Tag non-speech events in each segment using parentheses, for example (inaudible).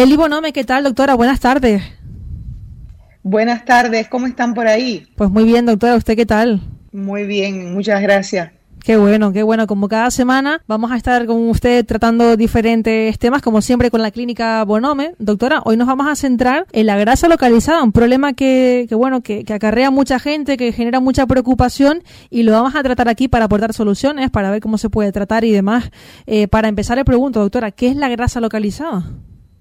Eli Bonome, ¿qué tal, doctora? Buenas tardes. Buenas tardes, ¿cómo están por ahí? Pues muy bien, doctora, ¿usted qué tal? Muy bien, muchas gracias. Qué bueno, qué bueno. Como cada semana vamos a estar con usted tratando diferentes temas, como siempre con la clínica Bonome. Doctora, hoy nos vamos a centrar en la grasa localizada, un problema que, que bueno, que, que acarrea mucha gente, que genera mucha preocupación y lo vamos a tratar aquí para aportar soluciones, para ver cómo se puede tratar y demás. Eh, para empezar le pregunto, doctora, ¿qué es la grasa localizada?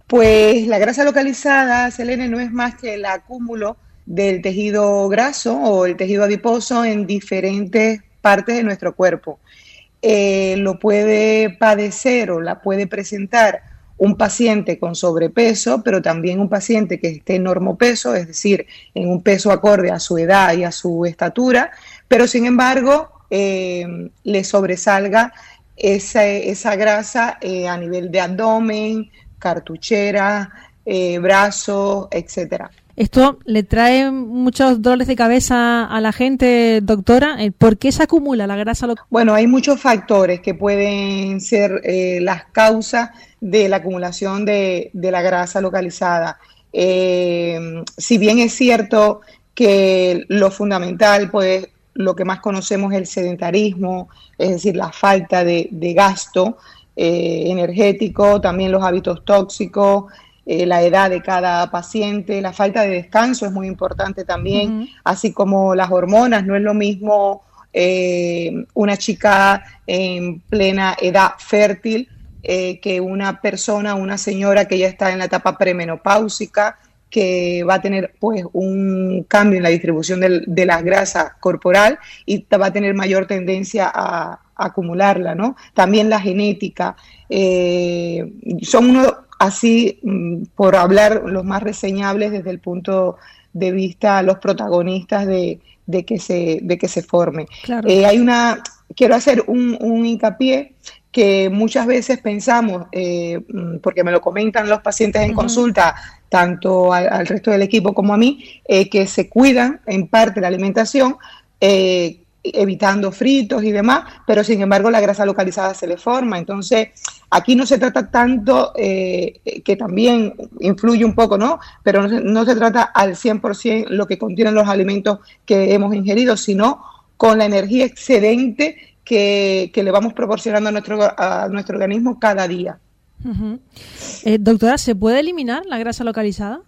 Pues la grasa localizada, Selene, no es más que el acúmulo del tejido graso o el tejido adiposo en diferentes partes de nuestro cuerpo. Eh, lo puede padecer o la puede presentar un paciente con sobrepeso, pero también un paciente que esté en normopeso, es decir, en un peso acorde a su edad y a su estatura, pero sin embargo eh, le sobresalga esa, grasa eh, a nivel de abdomen, cartuchera, eh, brazos, etcétera. Esto le trae muchos dolores de cabeza a la gente, doctora. ¿Por qué se acumula la grasa? Bueno, hay muchos factores que pueden ser eh, las causas de la acumulación de, de la grasa localizada. Eh, si bien es cierto que lo fundamental, pues lo que más conocemos es el sedentarismo, es decir, la falta de, de gasto eh, energético, también los hábitos tóxicos, eh, la edad de cada paciente, la falta de descanso es muy importante también, así como las hormonas, no es lo mismo eh, una chica en plena edad fértil eh, que una persona, una señora que ya está en la etapa premenopáusica, que va a tener pues un cambio en la distribución de, de la grasa corporal y va a tener mayor tendencia a, acumularla, ¿no? También la genética. son uno, así, mm, por hablar los más reseñables desde el punto de vista los protagonistas de, de que se de que se forme. Eh, hay una quiero hacer un, un, hincapié que muchas veces pensamos, eh, mm, porque me lo comentan los pacientes en consulta, tanto al, resto del equipo como a mí, eh, que se cuidan en parte la alimentación, eh, evitando fritos y demás, pero sin embargo la grasa localizada se le forma. Entonces, aquí no se trata tanto, eh, que también influye un poco, ¿no? Pero no se, no se trata al 100% lo que contienen los alimentos que hemos ingerido, sino con la energía excedente que, que le vamos proporcionando a nuestro, a nuestro organismo cada día. Eh, doctora, ¿se puede eliminar la grasa localizada?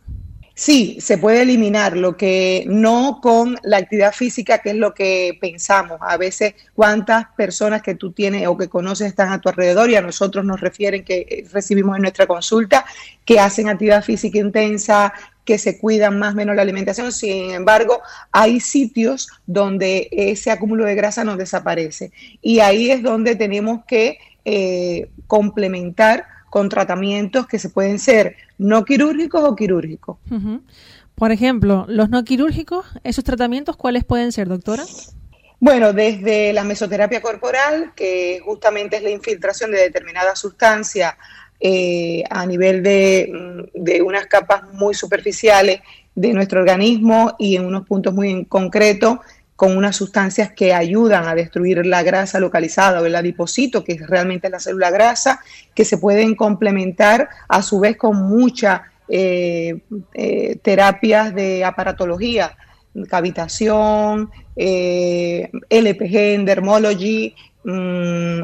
Sí, se puede eliminar, lo que no con la actividad física, que es lo que pensamos. A veces, cuántas personas que tú tienes o que conoces están a tu alrededor y a nosotros nos refieren que recibimos en nuestra consulta que hacen actividad física intensa, que se cuidan más o menos la alimentación. Sin embargo, hay sitios donde ese acúmulo de grasa no desaparece. Y ahí es donde tenemos que eh, complementar con tratamientos que se pueden ser no quirúrgicos o quirúrgicos. Uh -huh. Por ejemplo, los no quirúrgicos, esos tratamientos, ¿cuáles pueden ser, doctora? Bueno, desde la mesoterapia corporal, que justamente es la infiltración de determinada sustancia eh, a nivel de, de, unas capas muy superficiales de nuestro organismo y en unos puntos muy en concreto, con unas sustancias que ayudan a destruir la grasa localizada o el adipocito, que realmente es la célula grasa, que se pueden complementar a su vez con muchas eh, eh, terapias de aparatología, cavitación, eh, LPG, endermology, mmm,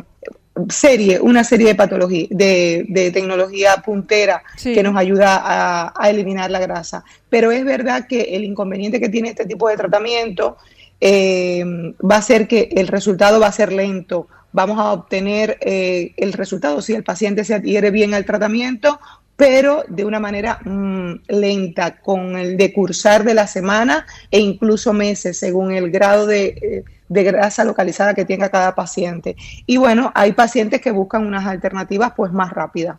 serie, una serie de patologías, de, de, tecnología puntera sí. que nos ayuda a, a, eliminar la grasa. Pero es verdad que el inconveniente que tiene este tipo de tratamiento eh, va a ser que el resultado va a ser lento. Vamos a obtener eh, el resultado si el paciente se adhiere bien al tratamiento, pero de una manera mmm, lenta, con el decursar de la semana e incluso meses, según el grado de, eh, de, grasa localizada que tenga cada paciente. Y bueno, hay pacientes que buscan unas alternativas pues más rápidas.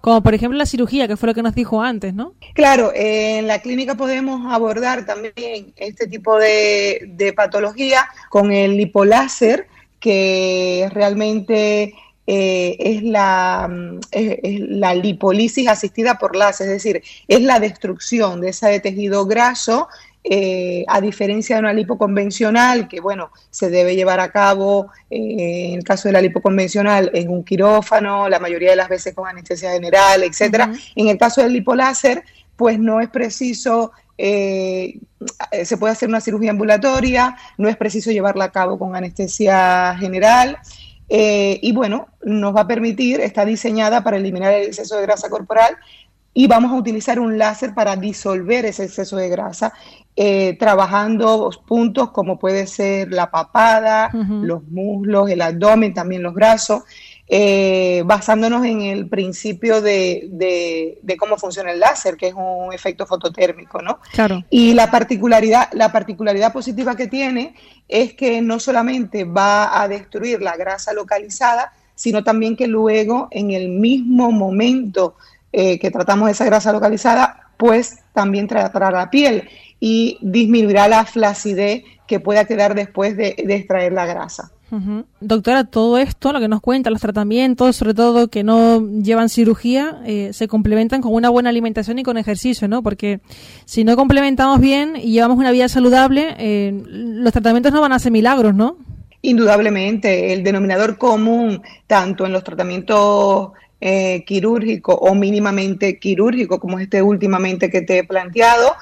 Como por ejemplo la cirugía, que fue lo que nos dijo antes, ¿no? Claro, en la clínica podemos abordar también este tipo de, de patología con el lipoláser, que realmente eh, es, la, es, la lipólisis asistida por láser, es decir, es la destrucción de ese tejido graso eh, a diferencia de una lipo convencional, que bueno, se debe llevar a cabo eh, en el caso de la lipo convencional en un quirófano, la mayoría de las veces con anestesia general, etcétera. En el caso del lipoláser, pues no es preciso eh, se puede hacer una cirugía ambulatoria, no es preciso llevarla a cabo con anestesia general. y bueno, nos va a permitir, está diseñada para eliminar el exceso de grasa corporal y vamos a utilizar un láser para disolver ese exceso de grasa, eh, trabajando puntos como puede ser la papada, los muslos, el abdomen, también los brazos, eh, basándonos en el principio de, de, cómo funciona el láser, que es un efecto fototérmico, ¿no? Claro. Y la particularidad, la particularidad positiva que tiene es que no solamente va a destruir la grasa localizada, sino también que luego en el mismo momento eh, que tratamos esa grasa localizada, pues también tratará la piel y disminuirá la flacidez que pueda quedar después de, extraer la grasa. Doctora, todo esto, lo que nos cuenta, los tratamientos, sobre todo que no llevan cirugía, eh, se complementan con una buena alimentación y con ejercicio, ¿no? Porque si no complementamos bien y llevamos una vida saludable, eh, los tratamientos no van a ser milagros, ¿no? Indudablemente, el denominador común, tanto en los tratamientos eh, quirúrgico o mínimamente quirúrgico, como este últimamente que te he planteado,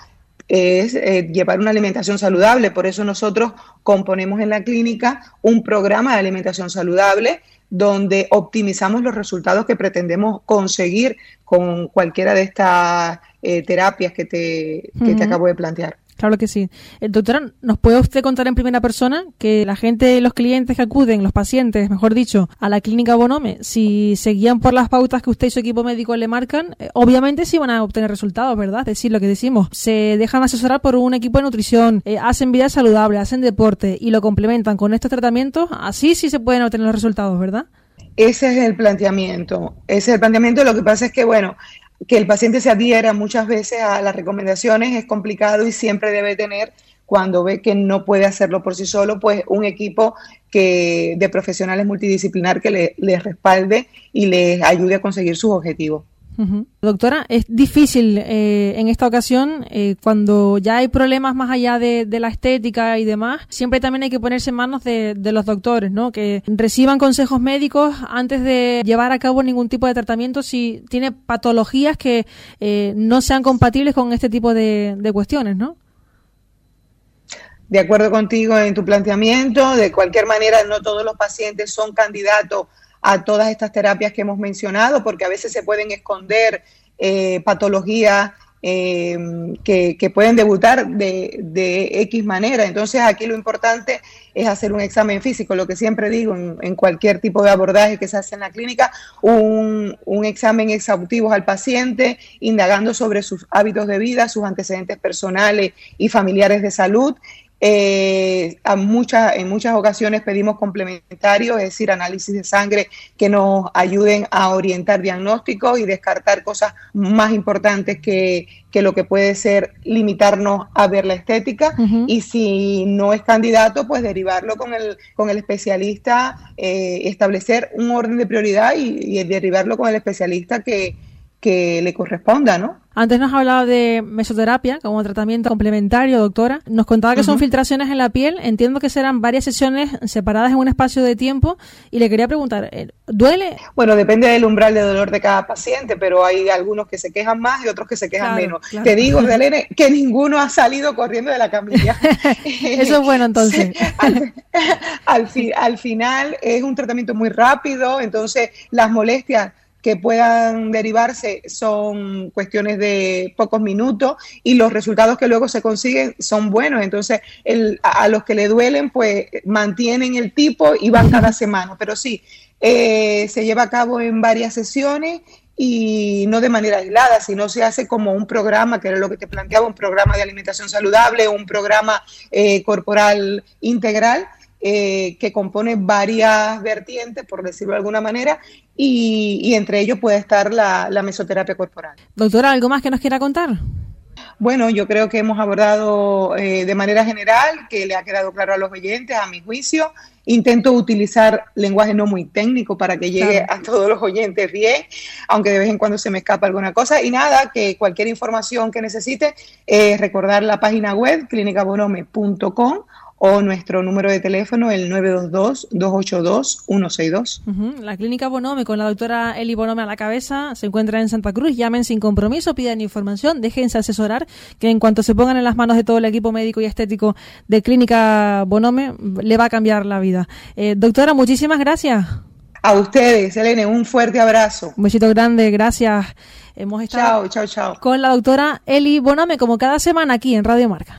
es eh, llevar una alimentación saludable. Por eso nosotros componemos en la clínica un programa de alimentación saludable donde optimizamos los resultados que pretendemos conseguir con cualquiera de estas eh, terapias que te, que te acabo de plantear. Claro que sí. Eh, doctora, ¿nos puede usted contar en primera persona que la gente, los clientes que acuden, los pacientes, mejor dicho, a la clínica Bonome, si seguían por las pautas que usted y su equipo médico le marcan, eh, obviamente sí van a obtener resultados, ¿verdad? Es decir, lo que decimos, se dejan asesorar por un equipo de nutrición, eh, hacen vida saludable, hacen deporte y lo complementan con estos tratamientos, así sí se pueden obtener los resultados, ¿verdad? Ese es el planteamiento. Ese es el planteamiento. Lo que pasa es que, bueno, que el paciente se adhiera muchas veces a las recomendaciones es complicado y siempre debe tener, cuando ve que no puede hacerlo por sí solo, pues un equipo que, de profesionales multidisciplinar que le, les respalde y les ayude a conseguir sus objetivos. Doctora, es difícil eh, en esta ocasión, eh, cuando ya hay problemas más allá de, la estética y demás, siempre también hay que ponerse en manos de, los doctores, ¿no? Que reciban consejos médicos antes de llevar a cabo ningún tipo de tratamiento si tiene patologías que eh, no sean compatibles con este tipo de, de cuestiones, ¿no? De acuerdo contigo en tu planteamiento, de cualquier manera no todos los pacientes son candidatos a todas estas terapias que hemos mencionado, porque a veces se pueden esconder eh, patologías eh, que, pueden debutar de, X manera. Entonces aquí lo importante es hacer un examen físico, lo que siempre digo en, cualquier tipo de abordaje que se hace en la clínica, un, un, examen exhaustivo al paciente, indagando sobre sus hábitos de vida, sus antecedentes personales y familiares de salud eh, a muchas, en muchas ocasiones pedimos complementarios, es decir, análisis de sangre que nos ayuden a orientar diagnósticos y descartar cosas más importantes que, lo que puede ser limitarnos a ver la estética. Y si no es candidato, pues derivarlo con el, con el especialista, eh, establecer un orden de prioridad y, y derivarlo con el especialista que, que le corresponda, ¿no? Antes nos hablaba de mesoterapia como tratamiento complementario, doctora. Nos contaba que son filtraciones en la piel. Entiendo que serán varias sesiones separadas en un espacio de tiempo. Y le quería preguntar, eh, ¿duele? Bueno, depende del umbral de dolor de cada paciente, pero hay algunos que se quejan más y otros que se quejan menos. Te digo, (laughs) Delene, que ninguno ha salido corriendo de la camilla. (laughs) Eso es bueno entonces. (laughs) al, al final es un tratamiento muy rápido, entonces las molestias que puedan derivarse son cuestiones de pocos minutos y los resultados que luego se consiguen son buenos. Entonces, a, los que le duelen, pues mantienen el tipo y van cada semana. Pero sí, eh, se lleva a cabo en varias sesiones y no de manera aislada, sino se hace como un programa, que era lo que te planteaba, un programa de alimentación saludable, un programa eh, corporal integral eh, que compone varias vertientes, por decirlo de alguna manera, y, entre ellos puede estar la, mesoterapia corporal. Doctora, ¿algo más que nos quiera contar? bueno, yo creo que hemos abordado eh, de manera general, que le ha quedado claro a los oyentes, a mi juicio. Intento utilizar lenguaje no muy técnico para que llegue a todos los oyentes bien, aunque de vez en cuando se me escapa alguna cosa. Y nada, que cualquier información que necesite, eh, recordar la página web clinicabonome.com o nuestro número de teléfono, el 922-282-162. La clínica Bonome con la doctora Eli Bonome a la cabeza se encuentra en Santa Cruz. Llamen sin compromiso, pidan información, déjense asesorar, que en cuanto se pongan en las manos de todo el equipo médico y estético de Clínica Bonome, le va a cambiar la vida. Eh, doctora, muchísimas gracias. A ustedes, Elene, un fuerte abrazo. Un besito grande, gracias. Hemos estado chao, chao, chao. con la doctora Eli Bonome, como cada semana aquí en Radio Marca.